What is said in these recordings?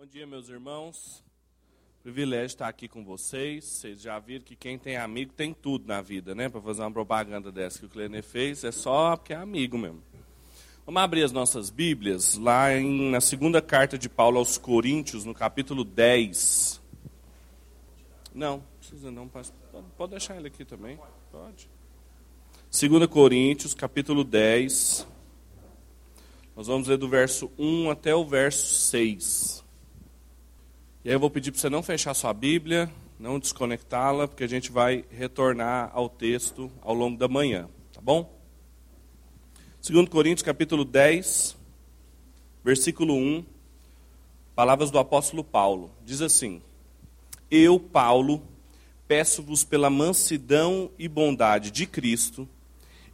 Bom dia, meus irmãos. Privilégio estar aqui com vocês. Vocês já viram que quem tem amigo tem tudo na vida, né? Para fazer uma propaganda dessa que o Clenê fez, é só porque é amigo mesmo. Vamos abrir as nossas Bíblias lá em, na segunda carta de Paulo aos Coríntios, no capítulo 10. Não, precisa não, pode, deixar ele aqui também. Pode. 2 Coríntios, capítulo 10. Nós vamos ler do verso 1 até o verso 6. E aí eu vou pedir para você não fechar sua Bíblia, não desconectá-la, porque a gente vai retornar ao texto ao longo da manhã, tá bom? 2 Coríntios capítulo 10, versículo 1, palavras do apóstolo Paulo. Diz assim: Eu, Paulo, peço-vos pela mansidão e bondade de Cristo,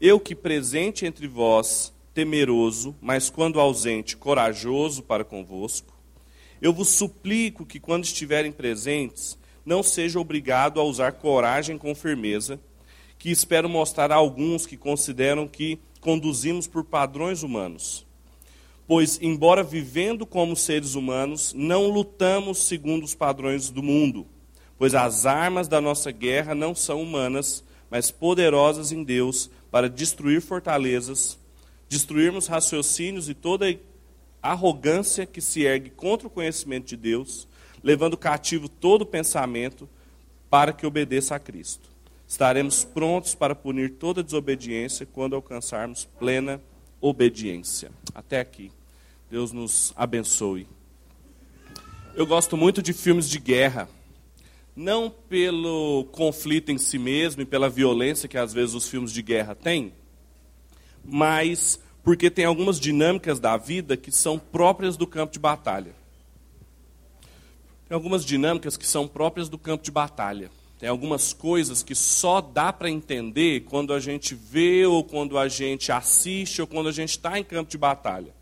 eu que presente entre vós, temeroso, mas quando ausente, corajoso para convosco, eu vos suplico que, quando estiverem presentes, não seja obrigado a usar coragem com firmeza, que espero mostrar a alguns que consideram que conduzimos por padrões humanos. Pois, embora vivendo como seres humanos, não lutamos segundo os padrões do mundo, pois as armas da nossa guerra não são humanas, mas poderosas em Deus para destruir fortalezas, destruirmos raciocínios e toda arrogância que se ergue contra o conhecimento de Deus, levando cativo todo pensamento para que obedeça a Cristo. Estaremos prontos para punir toda desobediência quando alcançarmos plena obediência. Até aqui. Deus nos abençoe. Eu gosto muito de filmes de guerra. Não pelo conflito em si mesmo e pela violência que às vezes os filmes de guerra têm, mas porque tem algumas dinâmicas da vida que são próprias do campo de batalha. Tem algumas dinâmicas que são próprias do campo de batalha. Tem algumas coisas que só dá para entender quando a gente vê, ou quando a gente assiste, ou quando a gente está em campo de batalha.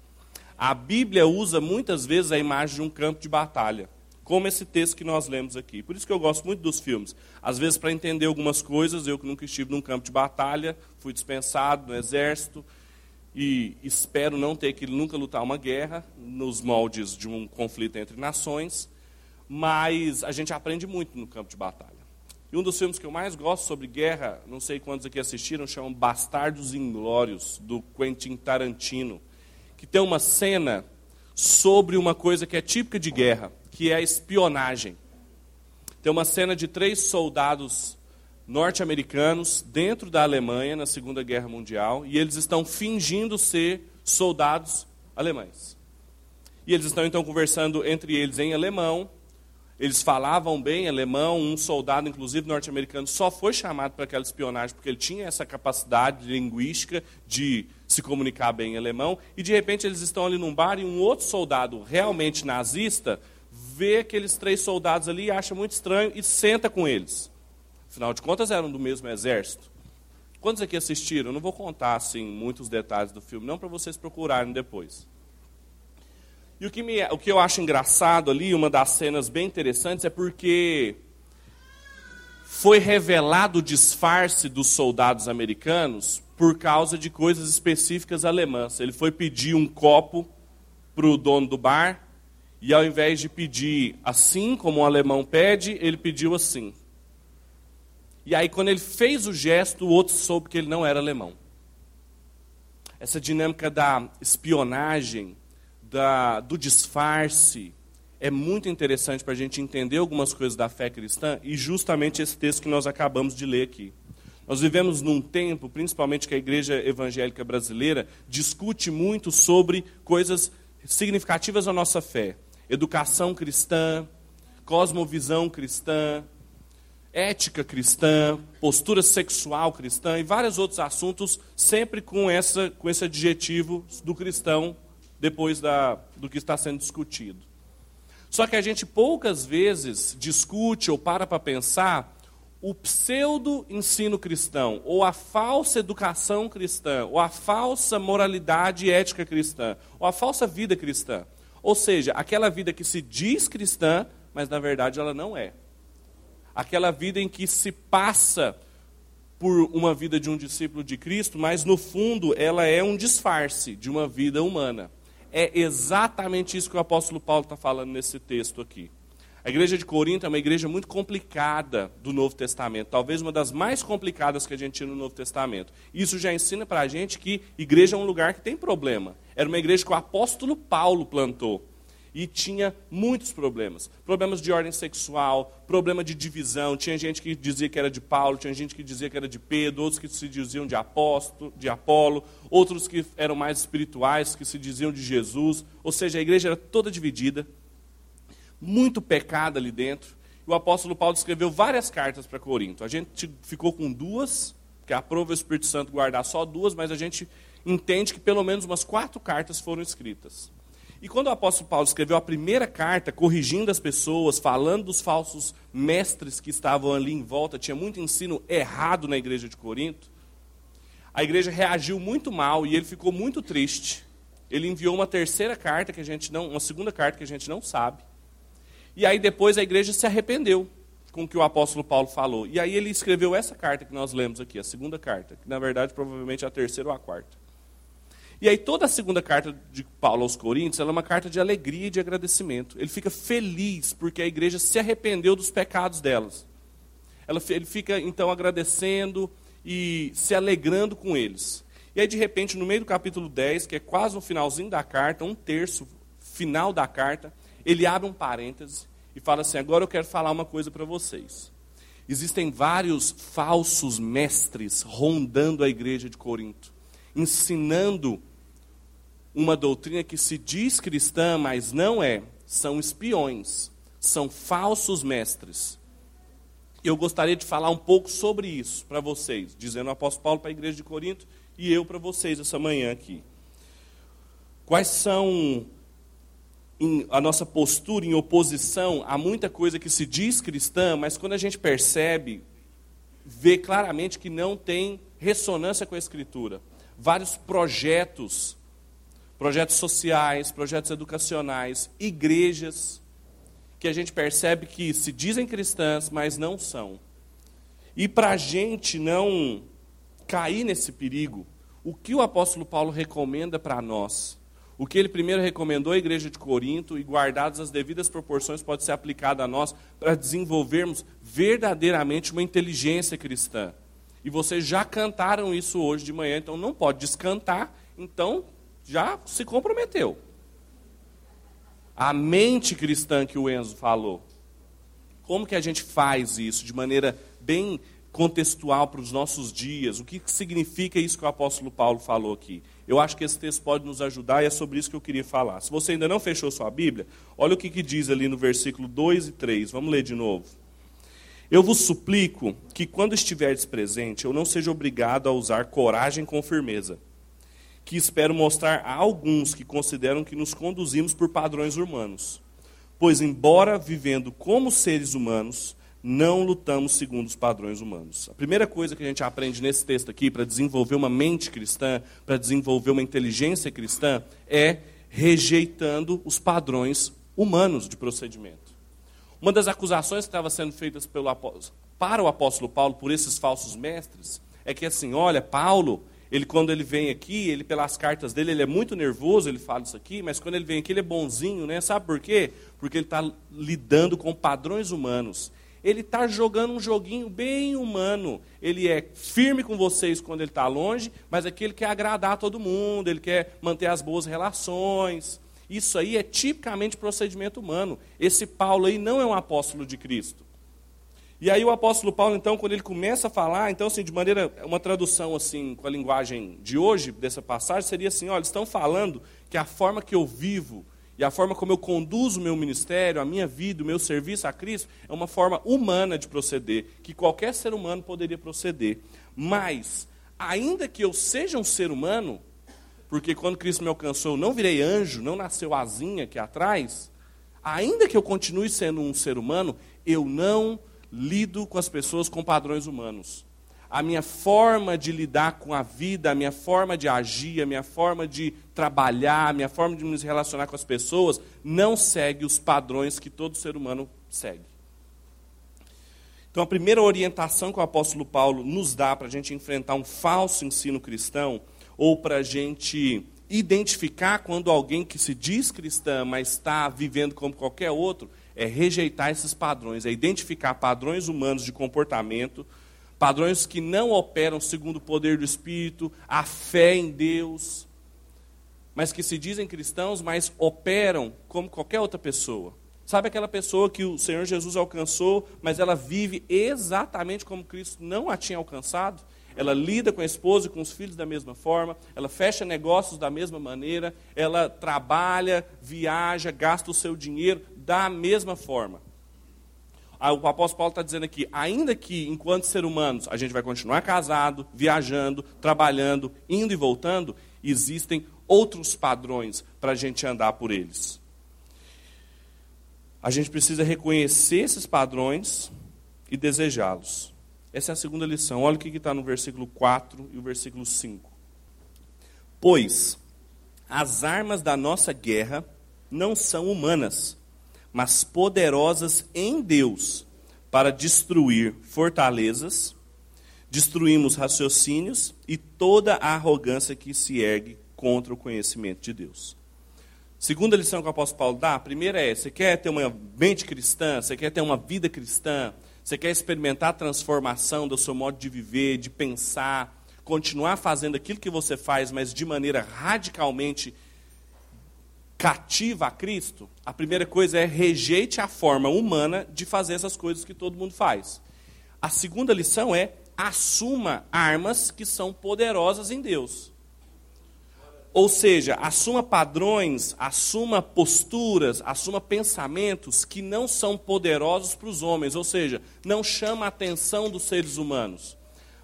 A Bíblia usa muitas vezes a imagem de um campo de batalha, como esse texto que nós lemos aqui. Por isso que eu gosto muito dos filmes. Às vezes, para entender algumas coisas, eu que nunca estive num campo de batalha, fui dispensado no exército, e espero não ter que nunca lutar uma guerra nos moldes de um conflito entre nações, mas a gente aprende muito no campo de batalha. E um dos filmes que eu mais gosto sobre guerra, não sei quantos aqui assistiram, chama Bastardos Inglórios, do Quentin Tarantino, que tem uma cena sobre uma coisa que é típica de guerra, que é a espionagem. Tem uma cena de três soldados norte-americanos dentro da Alemanha na Segunda Guerra Mundial e eles estão fingindo ser soldados alemães. E eles estão então conversando entre eles em alemão. Eles falavam bem alemão, um soldado, inclusive norte-americano, só foi chamado para aquela espionagem porque ele tinha essa capacidade linguística de se comunicar bem em alemão. E de repente eles estão ali num bar e um outro soldado, realmente nazista, vê aqueles três soldados ali acha muito estranho e senta com eles. Afinal de contas, eram do mesmo exército. Quantos aqui assistiram? Eu não vou contar assim muitos detalhes do filme, não para vocês procurarem depois. E o que, me, o que eu acho engraçado ali, uma das cenas bem interessantes, é porque foi revelado o disfarce dos soldados americanos por causa de coisas específicas alemãs. Ele foi pedir um copo para o dono do bar, e ao invés de pedir assim, como o alemão pede, ele pediu assim. E aí, quando ele fez o gesto, o outro soube que ele não era alemão. Essa dinâmica da espionagem, da, do disfarce, é muito interessante para a gente entender algumas coisas da fé cristã e justamente esse texto que nós acabamos de ler aqui. Nós vivemos num tempo, principalmente que a igreja evangélica brasileira discute muito sobre coisas significativas da nossa fé: educação cristã, cosmovisão cristã, ética cristã, postura sexual cristã e vários outros assuntos, sempre com, essa, com esse adjetivo do cristão depois da, do que está sendo discutido. Só que a gente poucas vezes discute ou para para pensar o pseudo ensino cristão, ou a falsa educação cristã, ou a falsa moralidade ética cristã, ou a falsa vida cristã. Ou seja, aquela vida que se diz cristã, mas na verdade ela não é aquela vida em que se passa por uma vida de um discípulo de Cristo, mas no fundo ela é um disfarce de uma vida humana. É exatamente isso que o apóstolo Paulo está falando nesse texto aqui. A igreja de Corinto é uma igreja muito complicada do Novo Testamento, talvez uma das mais complicadas que a gente tinha no Novo Testamento. Isso já ensina para a gente que igreja é um lugar que tem problema. Era uma igreja que o apóstolo Paulo plantou e tinha muitos problemas. Problemas de ordem sexual, problema de divisão. Tinha gente que dizia que era de Paulo, tinha gente que dizia que era de Pedro, outros que se diziam de apóstolo, de Apolo, outros que eram mais espirituais, que se diziam de Jesus. Ou seja, a igreja era toda dividida, muito pecado ali dentro. O apóstolo Paulo escreveu várias cartas para Corinto. A gente ficou com duas, que aprova o Espírito Santo guardar só duas, mas a gente entende que pelo menos umas quatro cartas foram escritas. E quando o apóstolo Paulo escreveu a primeira carta, corrigindo as pessoas, falando dos falsos mestres que estavam ali em volta, tinha muito ensino errado na igreja de Corinto, a igreja reagiu muito mal e ele ficou muito triste. Ele enviou uma terceira carta que a gente não, uma segunda carta que a gente não sabe. E aí depois a igreja se arrependeu com o que o apóstolo Paulo falou. E aí ele escreveu essa carta que nós lemos aqui, a segunda carta, que na verdade provavelmente é a terceira ou a quarta. E aí toda a segunda carta de Paulo aos Coríntios, é uma carta de alegria e de agradecimento. Ele fica feliz porque a igreja se arrependeu dos pecados delas. Ela, ele fica então agradecendo e se alegrando com eles. E aí de repente, no meio do capítulo 10, que é quase no finalzinho da carta, um terço final da carta, ele abre um parêntese e fala assim: "Agora eu quero falar uma coisa para vocês. Existem vários falsos mestres rondando a igreja de Corinto ensinando uma doutrina que se diz cristã, mas não é. São espiões, são falsos mestres. Eu gostaria de falar um pouco sobre isso para vocês, dizendo o apóstolo Paulo para a igreja de Corinto e eu para vocês essa manhã aqui. Quais são a nossa postura em oposição a muita coisa que se diz cristã, mas quando a gente percebe, vê claramente que não tem ressonância com a Escritura vários projetos, projetos sociais, projetos educacionais, igrejas, que a gente percebe que se dizem cristãs, mas não são. E para a gente não cair nesse perigo, o que o apóstolo Paulo recomenda para nós? O que ele primeiro recomendou à igreja de Corinto, e guardadas as devidas proporções, pode ser aplicado a nós para desenvolvermos verdadeiramente uma inteligência cristã. E vocês já cantaram isso hoje de manhã, então não pode descantar, então já se comprometeu. A mente cristã que o Enzo falou. Como que a gente faz isso de maneira bem contextual para os nossos dias? O que significa isso que o apóstolo Paulo falou aqui? Eu acho que esse texto pode nos ajudar e é sobre isso que eu queria falar. Se você ainda não fechou sua Bíblia, olha o que, que diz ali no versículo 2 e 3. Vamos ler de novo. Eu vos suplico que, quando estiveres presente, eu não seja obrigado a usar coragem com firmeza, que espero mostrar a alguns que consideram que nos conduzimos por padrões humanos. Pois, embora vivendo como seres humanos, não lutamos segundo os padrões humanos. A primeira coisa que a gente aprende nesse texto aqui, para desenvolver uma mente cristã, para desenvolver uma inteligência cristã, é rejeitando os padrões humanos de procedimento. Uma das acusações que estava sendo feitas para o apóstolo Paulo por esses falsos mestres é que assim, olha, Paulo, ele quando ele vem aqui, ele pelas cartas dele, ele é muito nervoso, ele fala isso aqui, mas quando ele vem aqui ele é bonzinho, né? Sabe por quê? Porque ele está lidando com padrões humanos. Ele está jogando um joguinho bem humano. Ele é firme com vocês quando ele está longe, mas aqui ele quer agradar todo mundo, ele quer manter as boas relações. Isso aí é tipicamente procedimento humano. Esse Paulo aí não é um apóstolo de Cristo. E aí o apóstolo Paulo, então, quando ele começa a falar, então, assim, de maneira, uma tradução, assim, com a linguagem de hoje, dessa passagem, seria assim, olha, estão falando que a forma que eu vivo e a forma como eu conduzo o meu ministério, a minha vida, o meu serviço a Cristo, é uma forma humana de proceder, que qualquer ser humano poderia proceder. Mas, ainda que eu seja um ser humano, porque quando Cristo me alcançou, eu não virei anjo, não nasceu asinha aqui atrás. Ainda que eu continue sendo um ser humano, eu não lido com as pessoas com padrões humanos. A minha forma de lidar com a vida, a minha forma de agir, a minha forma de trabalhar, a minha forma de me relacionar com as pessoas, não segue os padrões que todo ser humano segue. Então, a primeira orientação que o apóstolo Paulo nos dá para a gente enfrentar um falso ensino cristão ou para a gente identificar quando alguém que se diz cristã, mas está vivendo como qualquer outro, é rejeitar esses padrões, é identificar padrões humanos de comportamento, padrões que não operam segundo o poder do Espírito, a fé em Deus, mas que se dizem cristãos, mas operam como qualquer outra pessoa. Sabe aquela pessoa que o Senhor Jesus alcançou, mas ela vive exatamente como Cristo não a tinha alcançado? ela lida com a esposa e com os filhos da mesma forma, ela fecha negócios da mesma maneira, ela trabalha, viaja, gasta o seu dinheiro da mesma forma. Ah, o apóstolo Paulo está dizendo aqui, ainda que enquanto ser humanos a gente vai continuar casado, viajando, trabalhando, indo e voltando, existem outros padrões para a gente andar por eles. A gente precisa reconhecer esses padrões e desejá-los. Essa é a segunda lição. Olha o que está no versículo 4 e o versículo 5. Pois as armas da nossa guerra não são humanas, mas poderosas em Deus para destruir fortalezas, destruímos raciocínios e toda a arrogância que se ergue contra o conhecimento de Deus. Segunda lição que o apóstolo Paulo dá, a primeira é: você quer ter uma mente cristã, você quer ter uma vida cristã, você quer experimentar a transformação do seu modo de viver, de pensar, continuar fazendo aquilo que você faz, mas de maneira radicalmente cativa a Cristo? A primeira coisa é rejeite a forma humana de fazer essas coisas que todo mundo faz. A segunda lição é assuma armas que são poderosas em Deus. Ou seja, assuma padrões, assuma posturas, assuma pensamentos que não são poderosos para os homens, ou seja, não chama a atenção dos seres humanos,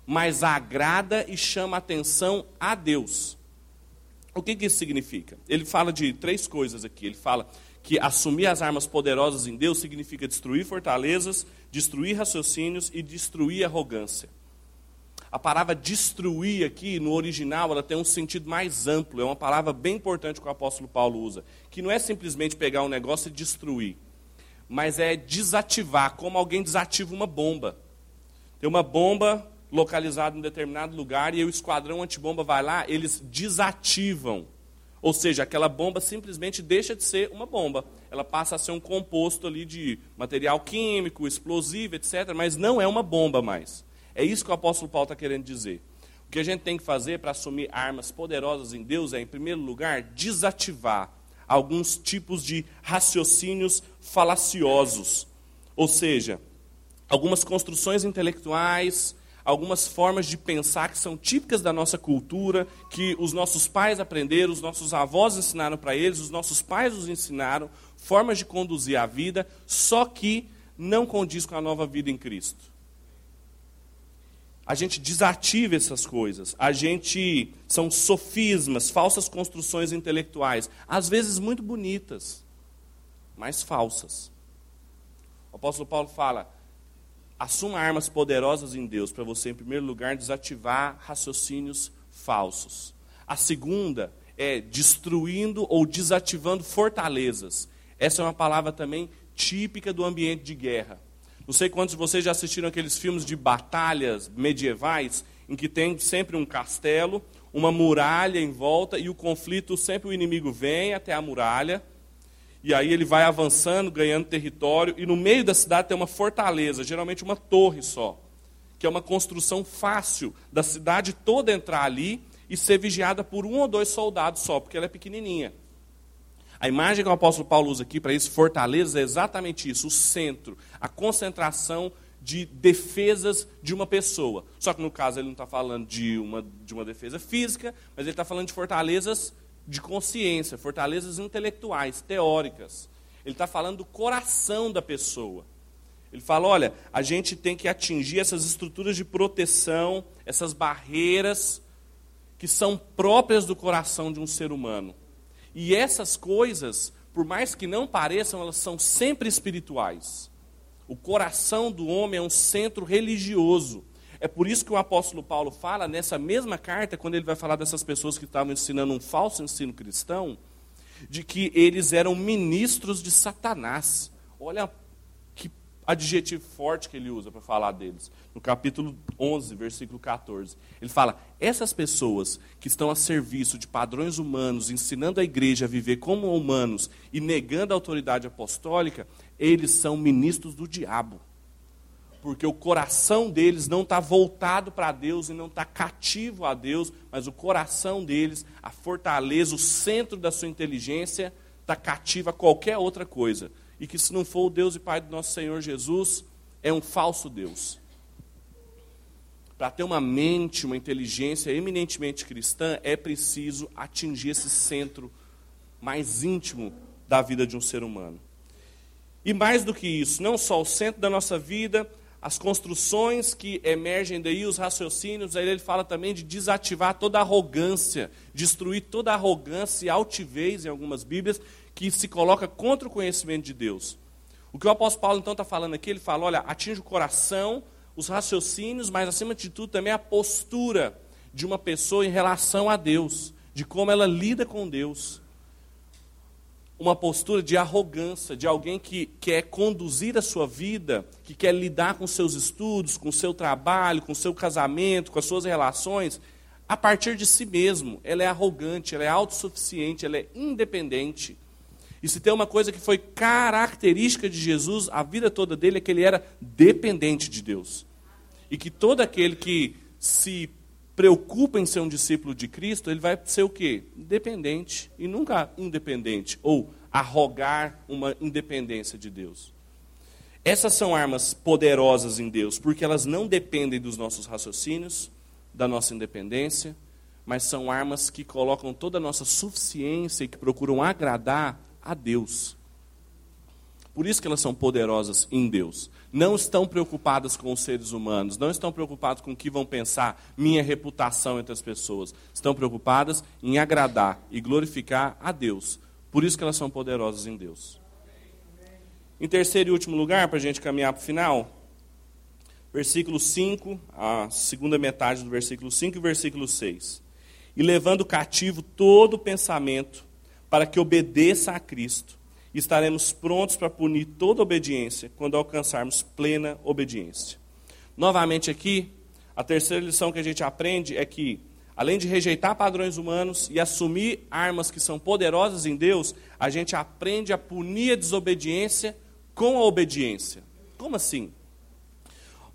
mas agrada e chama a atenção a Deus. O que, que isso significa? Ele fala de três coisas aqui. Ele fala que assumir as armas poderosas em Deus significa destruir fortalezas, destruir raciocínios e destruir arrogância. A palavra destruir aqui, no original, ela tem um sentido mais amplo. É uma palavra bem importante que o apóstolo Paulo usa. Que não é simplesmente pegar um negócio e destruir. Mas é desativar, como alguém desativa uma bomba. Tem uma bomba localizada em determinado lugar e o esquadrão antibomba vai lá, eles desativam. Ou seja, aquela bomba simplesmente deixa de ser uma bomba. Ela passa a ser um composto ali de material químico, explosivo, etc. Mas não é uma bomba mais. É isso que o apóstolo Paulo está querendo dizer. O que a gente tem que fazer para assumir armas poderosas em Deus é, em primeiro lugar, desativar alguns tipos de raciocínios falaciosos. Ou seja, algumas construções intelectuais, algumas formas de pensar que são típicas da nossa cultura, que os nossos pais aprenderam, os nossos avós ensinaram para eles, os nossos pais os ensinaram, formas de conduzir a vida, só que não condiz com a nova vida em Cristo a gente desativa essas coisas. A gente são sofismas, falsas construções intelectuais, às vezes muito bonitas, mas falsas. O apóstolo Paulo fala: assuma armas poderosas em Deus para você, em primeiro lugar, desativar raciocínios falsos. A segunda é destruindo ou desativando fortalezas. Essa é uma palavra também típica do ambiente de guerra. Não sei quantos de vocês já assistiram aqueles filmes de batalhas medievais, em que tem sempre um castelo, uma muralha em volta, e o conflito, sempre o inimigo vem até a muralha, e aí ele vai avançando, ganhando território, e no meio da cidade tem uma fortaleza, geralmente uma torre só, que é uma construção fácil da cidade toda entrar ali e ser vigiada por um ou dois soldados só, porque ela é pequenininha. A imagem que o apóstolo Paulo usa aqui para isso, fortaleza, é exatamente isso, o centro, a concentração de defesas de uma pessoa. Só que no caso ele não está falando de uma, de uma defesa física, mas ele está falando de fortalezas de consciência, fortalezas intelectuais, teóricas. Ele está falando do coração da pessoa. Ele fala: olha, a gente tem que atingir essas estruturas de proteção, essas barreiras que são próprias do coração de um ser humano. E essas coisas, por mais que não pareçam, elas são sempre espirituais. O coração do homem é um centro religioso. É por isso que o apóstolo Paulo fala nessa mesma carta, quando ele vai falar dessas pessoas que estavam ensinando um falso ensino cristão, de que eles eram ministros de Satanás. Olha que adjetivo forte que ele usa para falar deles. No capítulo 11, versículo 14. Ele fala: essas pessoas que estão a serviço de padrões humanos, ensinando a igreja a viver como humanos e negando a autoridade apostólica, eles são ministros do diabo. Porque o coração deles não está voltado para Deus e não está cativo a Deus, mas o coração deles, a fortaleza, o centro da sua inteligência, está cativo a qualquer outra coisa e que se não for o Deus e Pai do nosso Senhor Jesus, é um falso Deus. Para ter uma mente, uma inteligência eminentemente cristã, é preciso atingir esse centro mais íntimo da vida de um ser humano. E mais do que isso, não só o centro da nossa vida, as construções que emergem daí, os raciocínios, aí ele fala também de desativar toda arrogância, destruir toda arrogância e altivez em algumas Bíblias, que se coloca contra o conhecimento de Deus. O que o apóstolo Paulo então está falando aqui, ele fala: olha, atinge o coração, os raciocínios, mas acima de tudo também a postura de uma pessoa em relação a Deus, de como ela lida com Deus. Uma postura de arrogância, de alguém que quer conduzir a sua vida, que quer lidar com seus estudos, com seu trabalho, com seu casamento, com as suas relações, a partir de si mesmo. Ela é arrogante, ela é autossuficiente, ela é independente. E se tem uma coisa que foi característica de Jesus, a vida toda dele, é que ele era dependente de Deus. E que todo aquele que se preocupa em ser um discípulo de Cristo, ele vai ser o quê? Dependente e nunca independente ou arrogar uma independência de Deus. Essas são armas poderosas em Deus, porque elas não dependem dos nossos raciocínios, da nossa independência, mas são armas que colocam toda a nossa suficiência e que procuram agradar a Deus. Por isso que elas são poderosas em Deus. Não estão preocupadas com os seres humanos, não estão preocupadas com o que vão pensar, minha reputação entre as pessoas. Estão preocupadas em agradar e glorificar a Deus. Por isso que elas são poderosas em Deus. Em terceiro e último lugar, para a gente caminhar para o final, versículo 5, a segunda metade do versículo 5 e versículo 6. E levando cativo todo pensamento para que obedeça a Cristo. E estaremos prontos para punir toda obediência quando alcançarmos plena obediência. Novamente aqui, a terceira lição que a gente aprende é que, além de rejeitar padrões humanos e assumir armas que são poderosas em Deus, a gente aprende a punir a desobediência com a obediência. Como assim?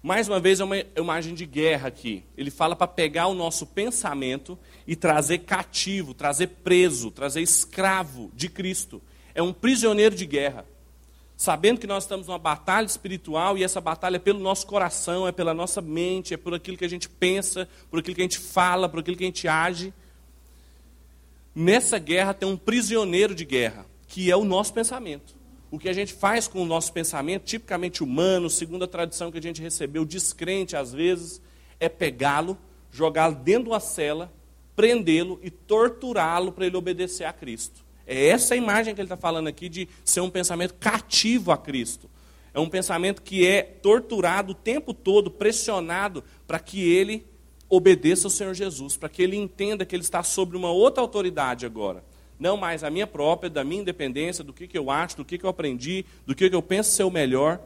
Mais uma vez, é uma imagem de guerra aqui. Ele fala para pegar o nosso pensamento e trazer cativo, trazer preso, trazer escravo de Cristo. É um prisioneiro de guerra. Sabendo que nós estamos numa batalha espiritual e essa batalha é pelo nosso coração, é pela nossa mente, é por aquilo que a gente pensa, por aquilo que a gente fala, por aquilo que a gente age. Nessa guerra tem um prisioneiro de guerra, que é o nosso pensamento. O que a gente faz com o nosso pensamento, tipicamente humano, segundo a tradição que a gente recebeu, descrente às vezes, é pegá-lo, jogá-lo dentro de uma cela, prendê-lo e torturá-lo para ele obedecer a Cristo. É essa imagem que ele está falando aqui de ser um pensamento cativo a Cristo. É um pensamento que é torturado o tempo todo, pressionado, para que ele obedeça ao Senhor Jesus, para que ele entenda que ele está sobre uma outra autoridade agora. Não mais a minha própria, da minha independência, do que, que eu acho, do que, que eu aprendi, do que, que eu penso ser o melhor,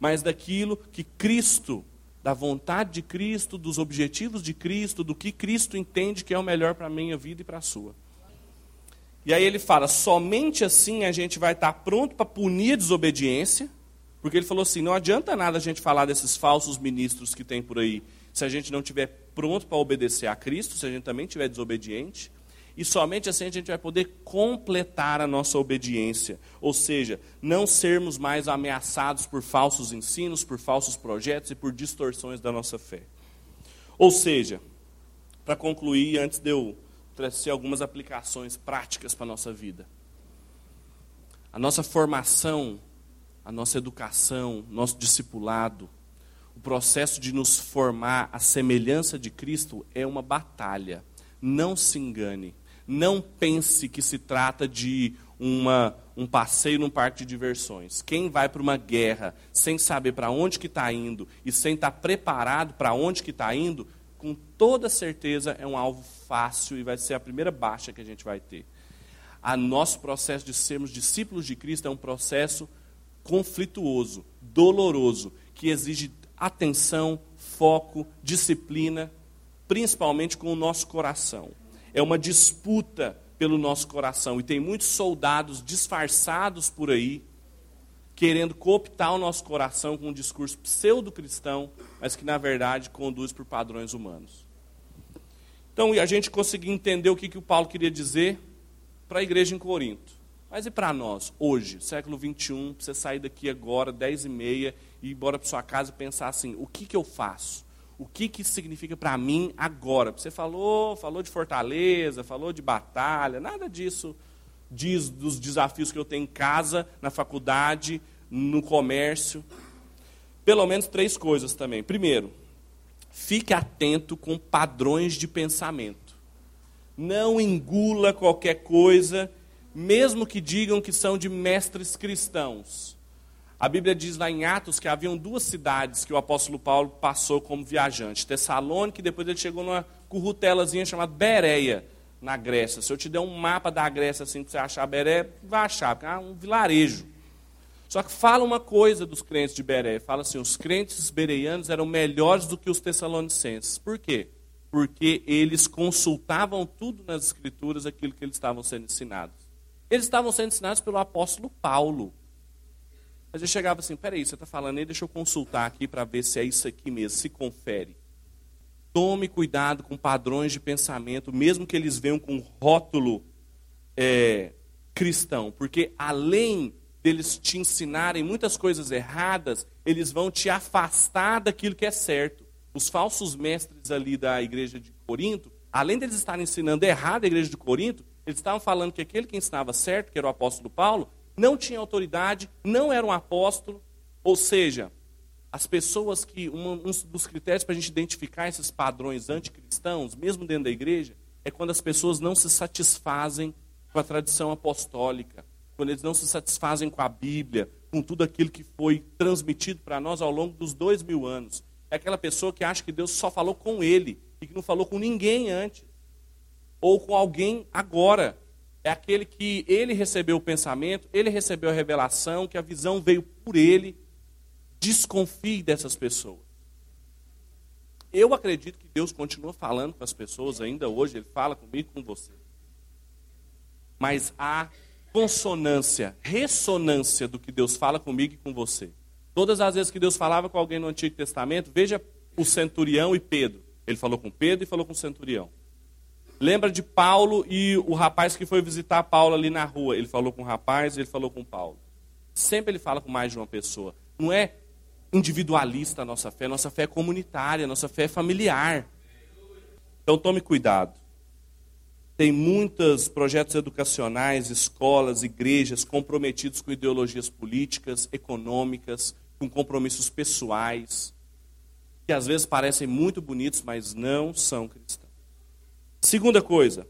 mas daquilo que Cristo, da vontade de Cristo, dos objetivos de Cristo, do que Cristo entende que é o melhor para a minha vida e para a sua. E aí ele fala: somente assim a gente vai estar pronto para punir a desobediência, porque ele falou assim: não adianta nada a gente falar desses falsos ministros que tem por aí, se a gente não estiver pronto para obedecer a Cristo, se a gente também estiver desobediente. E somente assim a gente vai poder completar a nossa obediência. Ou seja, não sermos mais ameaçados por falsos ensinos, por falsos projetos e por distorções da nossa fé. Ou seja, para concluir, antes de eu trazer algumas aplicações práticas para a nossa vida. A nossa formação, a nossa educação, nosso discipulado, o processo de nos formar à semelhança de Cristo é uma batalha. Não se engane. Não pense que se trata de uma, um passeio num parque de diversões. Quem vai para uma guerra sem saber para onde que está indo e sem estar tá preparado para onde que está indo, com toda certeza é um alvo fácil e vai ser a primeira baixa que a gente vai ter. A nosso processo de sermos discípulos de Cristo é um processo conflituoso, doloroso que exige atenção, foco, disciplina, principalmente com o nosso coração. É uma disputa pelo nosso coração e tem muitos soldados disfarçados por aí querendo cooptar o nosso coração com um discurso pseudo-cristão, mas que na verdade conduz por padrões humanos. Então, a gente conseguiu entender o que, que o Paulo queria dizer para a igreja em Corinto. Mas e para nós, hoje, século 21, você sair daqui agora, 10 e meia, e ir embora para sua casa e pensar assim, o que, que eu faço? O que, que isso significa para mim agora? Você falou, falou de fortaleza, falou de batalha, nada disso diz dos desafios que eu tenho em casa, na faculdade, no comércio. Pelo menos três coisas também. Primeiro, fique atento com padrões de pensamento. Não engula qualquer coisa, mesmo que digam que são de mestres cristãos. A Bíblia diz lá em Atos que haviam duas cidades que o apóstolo Paulo passou como viajante: Tessalônica e depois ele chegou numa currutelazinha chamada Bereia na Grécia. Se eu te der um mapa da Grécia assim para você achar Beré, vai achar, porque é um vilarejo. Só que fala uma coisa dos crentes de Beré, fala assim, os crentes bereianos eram melhores do que os tessalonicenses. Por quê? Porque eles consultavam tudo nas escrituras aquilo que eles estavam sendo ensinados. Eles estavam sendo ensinados pelo apóstolo Paulo. Mas eu chegava assim, peraí, você está falando aí, deixa eu consultar aqui para ver se é isso aqui mesmo, se confere. Tome cuidado com padrões de pensamento, mesmo que eles venham com rótulo é, cristão, porque além deles te ensinarem muitas coisas erradas, eles vão te afastar daquilo que é certo. Os falsos mestres ali da igreja de Corinto, além deles estarem ensinando errado a igreja de Corinto, eles estavam falando que aquele que ensinava certo, que era o apóstolo Paulo, não tinha autoridade, não era um apóstolo, ou seja, as pessoas que, um, dos critérios para a gente identificar esses padrões anticristãos, mesmo dentro da igreja, é quando as pessoas não se satisfazem com a tradição apostólica, quando eles não se satisfazem com a Bíblia, com tudo aquilo que foi transmitido para nós ao longo dos dois mil anos. É aquela pessoa que acha que Deus só falou com ele e que não falou com ninguém antes, ou com alguém agora. É aquele que ele recebeu o pensamento, ele recebeu a revelação, que a visão veio por ele Desconfie dessas pessoas. Eu acredito que Deus continua falando com as pessoas ainda hoje, Ele fala comigo com você. Mas há consonância, ressonância do que Deus fala comigo e com você. Todas as vezes que Deus falava com alguém no Antigo Testamento, veja o centurião e Pedro. Ele falou com Pedro e falou com o centurião. Lembra de Paulo e o rapaz que foi visitar Paulo ali na rua. Ele falou com o rapaz e ele falou com Paulo. Sempre ele fala com mais de uma pessoa. Não é individualista a nossa fé, nossa fé é comunitária, nossa fé é familiar. Então tome cuidado. Tem muitos projetos educacionais, escolas, igrejas comprometidos com ideologias políticas, econômicas, com compromissos pessoais, que às vezes parecem muito bonitos, mas não são cristãos. Segunda coisa,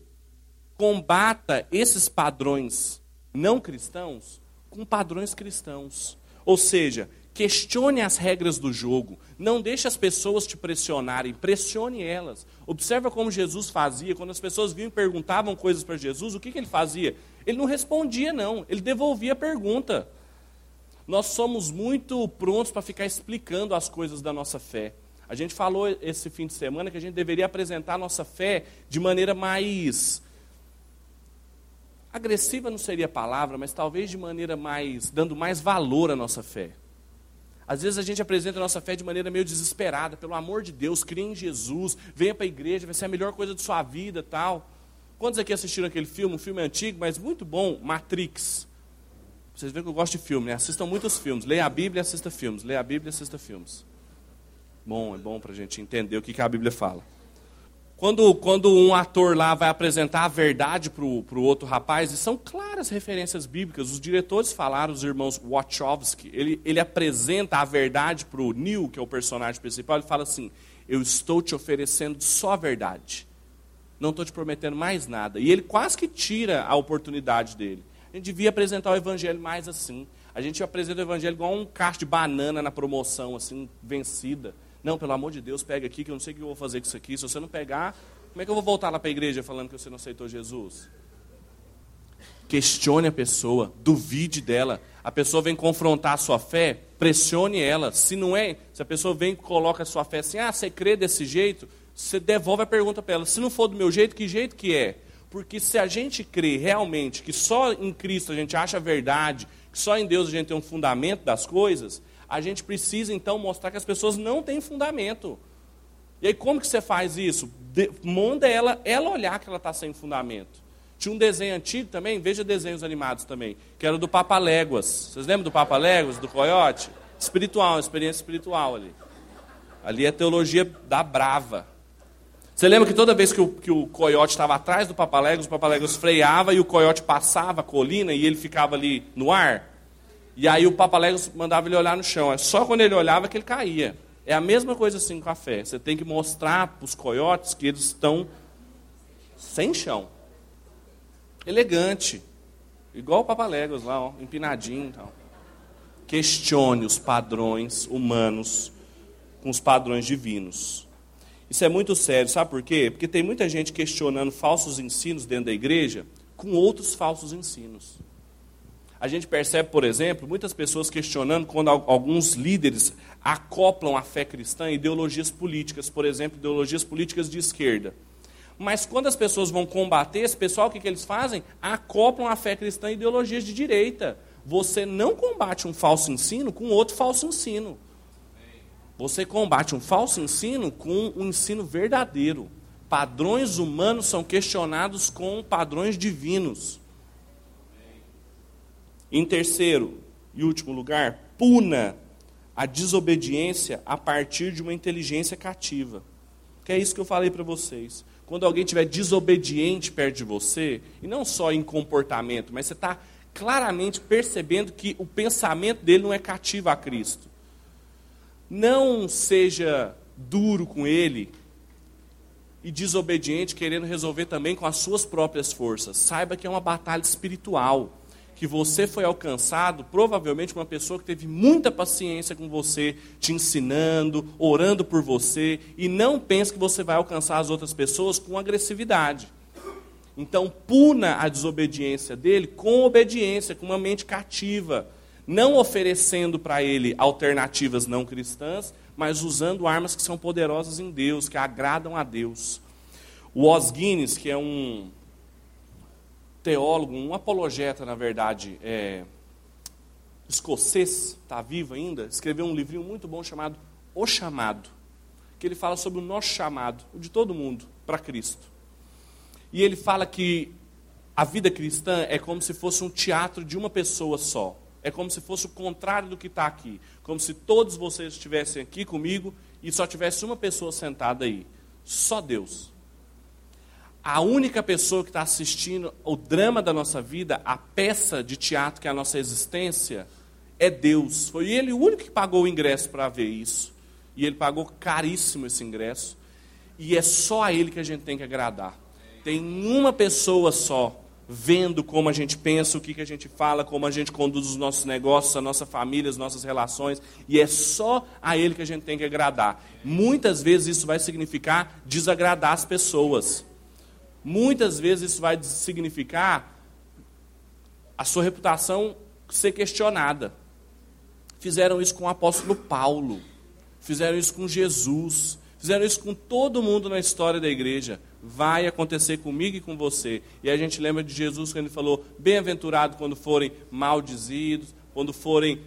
combata esses padrões não cristãos com padrões cristãos. Ou seja, Questione as regras do jogo. Não deixe as pessoas te pressionarem. Pressione elas. Observa como Jesus fazia. Quando as pessoas vinham e perguntavam coisas para Jesus, o que, que ele fazia? Ele não respondia, não. Ele devolvia a pergunta. Nós somos muito prontos para ficar explicando as coisas da nossa fé. A gente falou esse fim de semana que a gente deveria apresentar a nossa fé de maneira mais agressiva não seria a palavra, mas talvez de maneira mais dando mais valor à nossa fé. Às vezes a gente apresenta a nossa fé de maneira meio desesperada, pelo amor de Deus, crê em Jesus, venha para a igreja, vai ser a melhor coisa da sua vida tal. Quantos aqui assistiram aquele filme? Um filme antigo, mas muito bom, Matrix. Vocês veem que eu gosto de filme, né? Assistam muitos filmes. Leia a Bíblia e assista filmes. Leia a Bíblia e assista filmes. Bom, é bom para a gente entender o que, que a Bíblia fala. Quando, quando um ator lá vai apresentar a verdade para o outro rapaz, e são claras referências bíblicas, os diretores falaram, os irmãos Wachowski, ele, ele apresenta a verdade para o Neil, que é o personagem principal, ele fala assim: Eu estou te oferecendo só a verdade, não estou te prometendo mais nada. E ele quase que tira a oportunidade dele. A gente devia apresentar o evangelho mais assim. A gente apresenta o evangelho igual um cacho de banana na promoção, assim, vencida. Não, pelo amor de Deus, pega aqui, que eu não sei o que eu vou fazer com isso aqui. Se você não pegar, como é que eu vou voltar lá para a igreja falando que você não aceitou Jesus? Questione a pessoa, duvide dela. A pessoa vem confrontar a sua fé, pressione ela. Se não é, se a pessoa vem e coloca a sua fé assim, ah, você crê desse jeito, você devolve a pergunta para ela. Se não for do meu jeito, que jeito que é? Porque se a gente crê realmente que só em Cristo a gente acha a verdade, que só em Deus a gente tem um fundamento das coisas, a gente precisa então mostrar que as pessoas não têm fundamento. E aí como que você faz isso? De, manda ela, ela olhar que ela está sem fundamento. Tinha um desenho antigo também, veja desenhos animados também, que era do Papa Léguas. Vocês lembram do Papa Léguas, do Coyote? Espiritual, experiência espiritual ali. Ali é teologia da brava. Você lembra que toda vez que o, que o coiote estava atrás do Papaléguas, o Papaléguas freava e o coiote passava a colina e ele ficava ali no ar? E aí o Papaléguas mandava ele olhar no chão. É só quando ele olhava que ele caía. É a mesma coisa assim com a fé. Você tem que mostrar para os coiotes que eles estão sem chão. Elegante. Igual o Papaléguas lá, ó, empinadinho e tal. Questione os padrões humanos com os padrões divinos. Isso é muito sério, sabe por quê? Porque tem muita gente questionando falsos ensinos dentro da igreja com outros falsos ensinos. A gente percebe, por exemplo, muitas pessoas questionando quando alguns líderes acoplam a fé cristã a ideologias políticas, por exemplo, ideologias políticas de esquerda. Mas quando as pessoas vão combater esse pessoal, o que, que eles fazem? Acoplam a fé cristã a ideologias de direita. Você não combate um falso ensino com outro falso ensino. Você combate um falso ensino com um ensino verdadeiro. Padrões humanos são questionados com padrões divinos. Em terceiro e último lugar, puna a desobediência a partir de uma inteligência cativa. Que é isso que eu falei para vocês. Quando alguém estiver desobediente perto de você, e não só em comportamento, mas você está claramente percebendo que o pensamento dele não é cativo a Cristo. Não seja duro com ele e desobediente, querendo resolver também com as suas próprias forças. Saiba que é uma batalha espiritual. Que você foi alcançado, provavelmente, uma pessoa que teve muita paciência com você, te ensinando, orando por você, e não pense que você vai alcançar as outras pessoas com agressividade. Então, puna a desobediência dele com obediência, com uma mente cativa, não oferecendo para ele alternativas não cristãs, mas usando armas que são poderosas em Deus, que agradam a Deus. O Os Guinness, que é um teólogo, um apologeta, na verdade, é, escocês, está vivo ainda, escreveu um livrinho muito bom chamado O Chamado, que ele fala sobre o nosso chamado, o de todo mundo, para Cristo. E ele fala que a vida cristã é como se fosse um teatro de uma pessoa só. É como se fosse o contrário do que está aqui. Como se todos vocês estivessem aqui comigo e só tivesse uma pessoa sentada aí. Só Deus. A única pessoa que está assistindo o drama da nossa vida, a peça de teatro que é a nossa existência, é Deus. Foi Ele o único que pagou o ingresso para ver isso. E Ele pagou caríssimo esse ingresso. E é só a Ele que a gente tem que agradar. Tem uma pessoa só vendo como a gente pensa, o que, que a gente fala, como a gente conduz os nossos negócios, a nossa família, as nossas relações, e é só a Ele que a gente tem que agradar. Muitas vezes isso vai significar desagradar as pessoas. Muitas vezes isso vai significar a sua reputação ser questionada. Fizeram isso com o apóstolo Paulo, fizeram isso com Jesus, fizeram isso com todo mundo na história da igreja vai acontecer comigo e com você. E a gente lembra de Jesus quando ele falou: bem-aventurado quando forem maldizidos, quando forem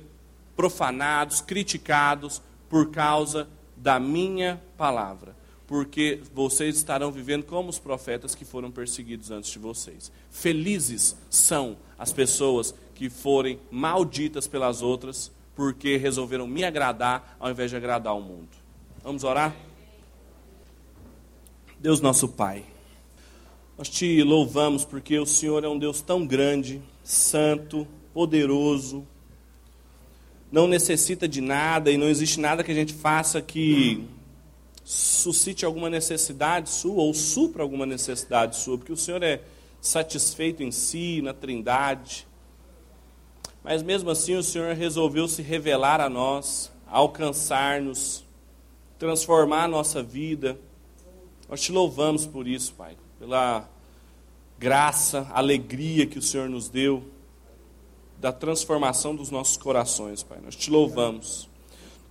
profanados, criticados por causa da minha palavra. Porque vocês estarão vivendo como os profetas que foram perseguidos antes de vocês. Felizes são as pessoas que forem malditas pelas outras, porque resolveram me agradar ao invés de agradar o mundo. Vamos orar? Deus nosso Pai, nós te louvamos porque o Senhor é um Deus tão grande, santo, poderoso, não necessita de nada e não existe nada que a gente faça que suscite alguma necessidade sua ou supra alguma necessidade sua, porque o Senhor é satisfeito em si, na Trindade. Mas mesmo assim o Senhor resolveu se revelar a nós, alcançar-nos, transformar a nossa vida nós te louvamos por isso, Pai, pela graça, alegria que o Senhor nos deu. da transformação dos nossos corações, Pai. Nós te louvamos.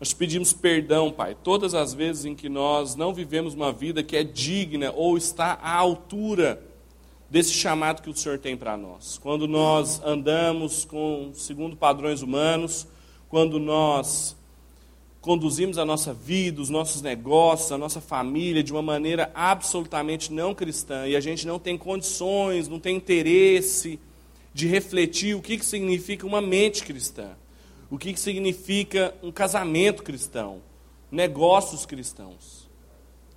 Nós te pedimos perdão, Pai, todas as vezes em que nós não vivemos uma vida que é digna ou está à altura desse chamado que o Senhor tem para nós. Quando nós andamos com segundo padrões humanos, quando nós conduzimos a nossa vida, os nossos negócios, a nossa família de uma maneira absolutamente não cristã e a gente não tem condições, não tem interesse de refletir o que, que significa uma mente cristã, o que, significa um casamento cristão, negócios cristãos.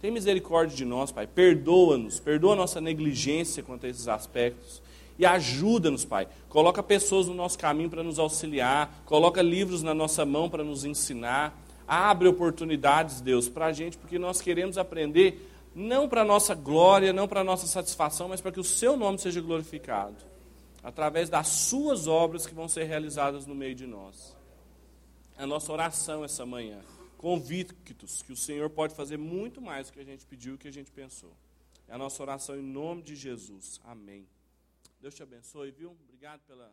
Tem misericórdia de nós, Pai. Perdoa-nos, perdoa a nossa negligência quanto a esses aspectos. E ajuda-nos, Pai. Coloca pessoas no nosso caminho para nos auxiliar. Coloca livros na nossa mão para nos ensinar. Abre oportunidades, Deus, para a gente, porque nós queremos aprender não para a nossa glória, não para a nossa satisfação, mas para que o Seu nome seja glorificado. Através das Suas obras que vão ser realizadas no meio de nós. A nossa oração essa manhã convictos que o Senhor pode fazer muito mais do que a gente pediu e que a gente pensou. É a nossa oração em nome de Jesus. Amém. Deus te abençoe, viu? Obrigado pela